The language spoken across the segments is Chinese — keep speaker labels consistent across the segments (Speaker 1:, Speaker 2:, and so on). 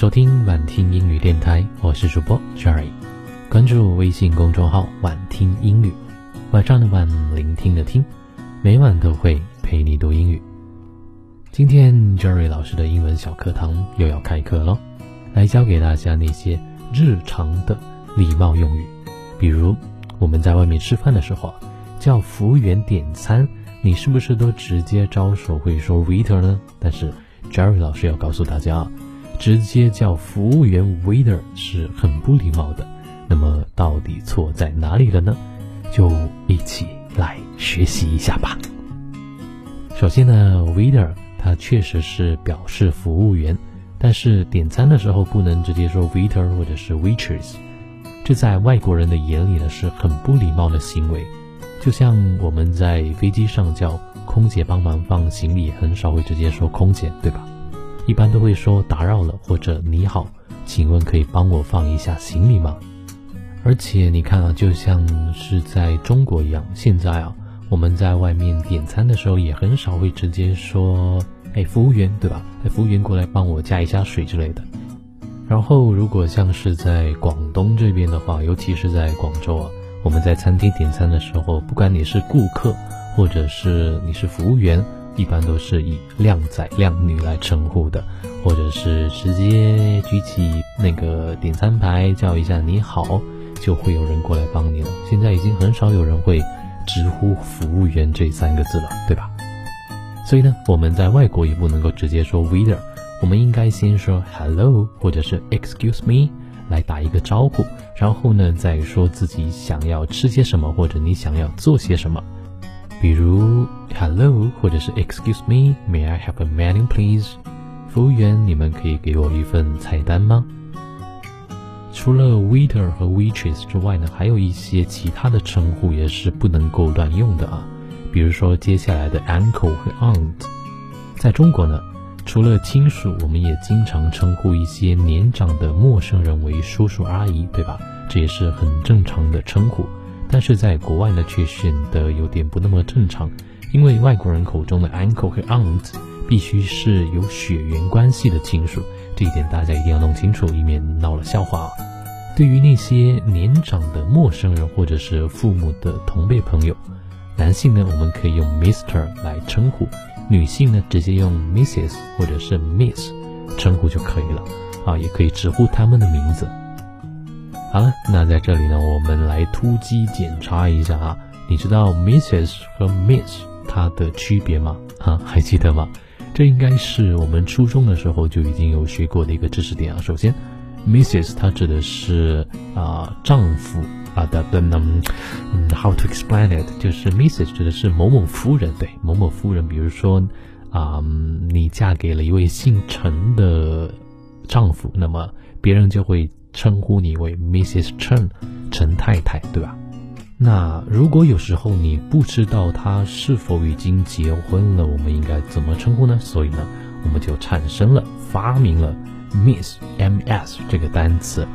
Speaker 1: 收听晚听英语电台，我是主播 Jerry。关注微信公众号“晚听英语”，晚上的晚，聆听的听，每晚都会陪你读英语。今天 Jerry 老师的英文小课堂又要开课喽，来教给大家那些日常的礼貌用语。比如我们在外面吃饭的时候，叫服务员点餐，你是不是都直接招手会说 waiter 呢？但是 Jerry 老师要告诉大家啊。直接叫服务员 waiter 是很不礼貌的。那么到底错在哪里了呢？就一起来学习一下吧。首先呢，waiter 它确实是表示服务员，但是点餐的时候不能直接说 waiter 或者是 waitress，这在外国人的眼里呢是很不礼貌的行为。就像我们在飞机上叫空姐帮忙放行李，很少会直接说空姐，对吧？一般都会说打扰了，或者你好，请问可以帮我放一下行李吗？而且你看啊，就像是在中国一样，现在啊，我们在外面点餐的时候也很少会直接说，哎，服务员，对吧？哎，服务员过来帮我加一下水之类的。然后如果像是在广东这边的话，尤其是在广州啊，我们在餐厅点餐的时候，不管你是顾客，或者是你是服务员。一般都是以靓仔靓女来称呼的，或者是直接举起那个点餐牌叫一下你好，就会有人过来帮你了。现在已经很少有人会直呼服务员这三个字了，对吧？所以呢，我们在外国也不能够直接说 waiter，我们应该先说 hello 或者是 excuse me 来打一个招呼，然后呢再说自己想要吃些什么或者你想要做些什么。比如，Hello，或者是 Excuse me，May I have a menu, please？服务员，你们可以给我一份菜单吗？除了 waiter 和 waitress 之外呢，还有一些其他的称呼也是不能够乱用的啊。比如说接下来的 uncle 和 aunt，在中国呢，除了亲属，我们也经常称呼一些年长的陌生人为叔叔阿姨，对吧？这也是很正常的称呼。但是在国外呢，却显得有点不那么正常，因为外国人口中的 uncle 和 aunt 必须是有血缘关系的亲属，这一点大家一定要弄清楚，以免闹了笑话啊。对于那些年长的陌生人或者是父母的同辈朋友，男性呢，我们可以用 Mister 来称呼；女性呢，直接用 Mrs 或者是 Miss 称呼就可以了。啊，也可以直呼他们的名字。好了，那在这里呢，我们来突击检查一下啊，你知道 Mrs 和 Miss 它的区别吗？啊，还记得吗？这应该是我们初中的时候就已经有学过的一个知识点啊。首先，Mrs 它指的是啊丈夫啊的的嗯，How to explain it？就是 Mrs 指的是某某夫人，对，某某夫人。比如说啊，你嫁给了一位姓陈的丈夫，那么别人就会。称呼你为 Mrs. Chen，陈太太，对吧？那如果有时候你不知道她是否已经结婚了，我们应该怎么称呼呢？所以呢，我们就产生了、发明了 Miss M.S. 这个单词。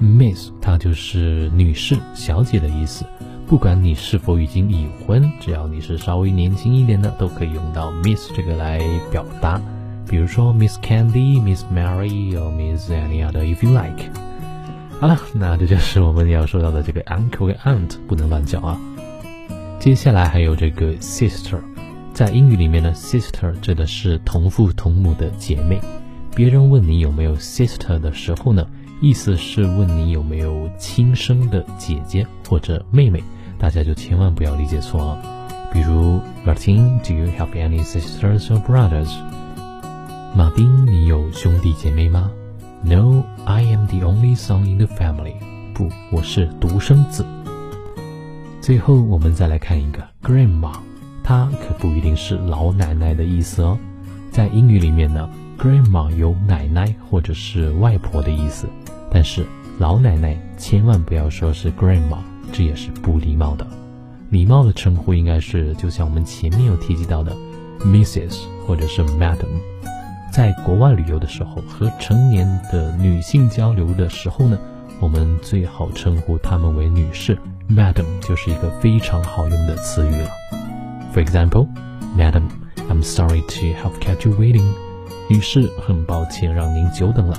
Speaker 1: Miss 它就是女士、小姐的意思。不管你是否已经已婚，只要你是稍微年轻一点的，都可以用到 Miss 这个来表达。比如说 Miss Candy、Miss Mary 或 Miss any other if you like。好了，那这就是我们要说到的这个 uncle 和 aunt 不能乱叫啊。接下来还有这个 sister，在英语里面呢，sister 指的是同父同母的姐妹。别人问你有没有 sister 的时候呢，意思是问你有没有亲生的姐姐或者妹妹，大家就千万不要理解错啊。比如 Martin，Do you have any sisters or brothers？马丁，你有兄弟姐妹吗？No, I am the only son in the family. 不，我是独生子。最后，我们再来看一个 grandma，它可不一定是老奶奶的意思哦。在英语里面呢，grandma 有奶奶或者是外婆的意思，但是老奶奶千万不要说是 grandma，这也是不礼貌的。礼貌的称呼应该是，就像我们前面有提及到的，Mrs 或者是 Madam。在国外旅游的时候，和成年的女性交流的时候呢，我们最好称呼她们为女士，Madam 就是一个非常好用的词语了。For example, Madam, I'm sorry to have kept you waiting. 女士，很抱歉让您久等了。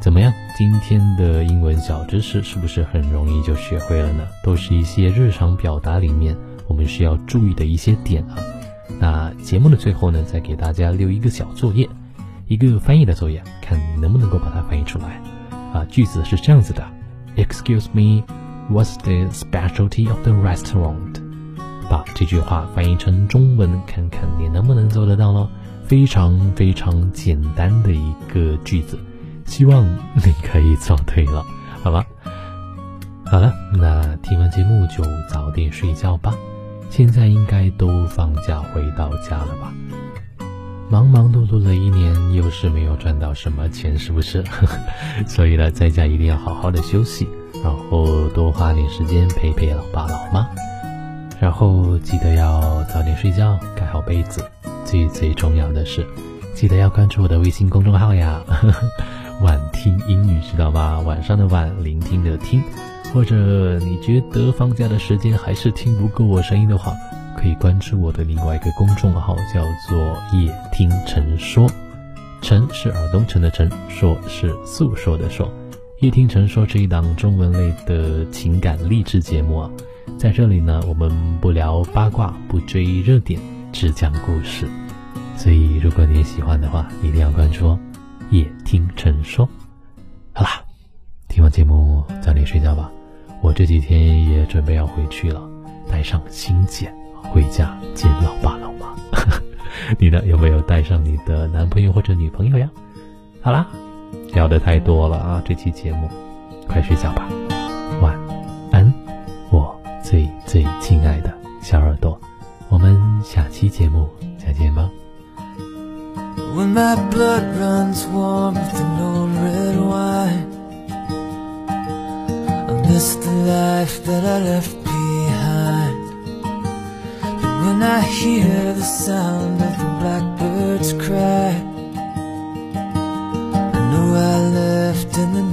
Speaker 1: 怎么样？今天的英文小知识是不是很容易就学会了呢？都是一些日常表达里面我们需要注意的一些点啊。那节目的最后呢，再给大家留一个小作业，一个翻译的作业，看你能不能够把它翻译出来。啊，句子是这样子的：Excuse me, what's the specialty of the restaurant？把这句话翻译成中文，看看你能不能做得到喽。非常非常简单的一个句子，希望你可以做对了，好吧？好了，那听完节目就早点睡觉吧。现在应该都放假回到家了吧？忙忙碌碌的一年，又是没有赚到什么钱，是不是？所以呢，在家一定要好好的休息，然后多花点时间陪陪老爸老妈，然后记得要早点睡觉，盖好被子。最最重要的是，记得要关注我的微信公众号呀，晚听英语，知道吗？晚上的晚，聆听的听。或者你觉得放假的时间还是听不够我声音的话，可以关注我的另外一个公众号，叫做“夜听陈说”。陈是耳东陈的陈，说是诉说的说。夜听陈说是一档中文类的情感励志节目啊，在这里呢，我们不聊八卦，不追热点，只讲故事。所以如果你喜欢的话，一定要关注哦。夜听陈说。好啦，听完节目早点睡觉吧。我这几天也准备要回去了，带上新剪回家见老爸老妈。你呢？有没有带上你的男朋友或者女朋友呀？好啦，聊的太多了啊！这期节目，快睡觉吧，晚安，我最最亲爱的小耳朵，我们下期节目再见吧。miss the life that I left behind. But when I hear the sound of the blackbirds cry I know I left in the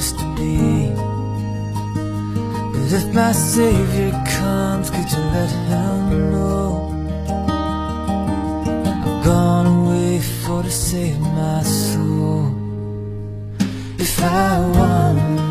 Speaker 1: used to be. If my savior comes, could you let him know? I've gone away for to save my soul. If I want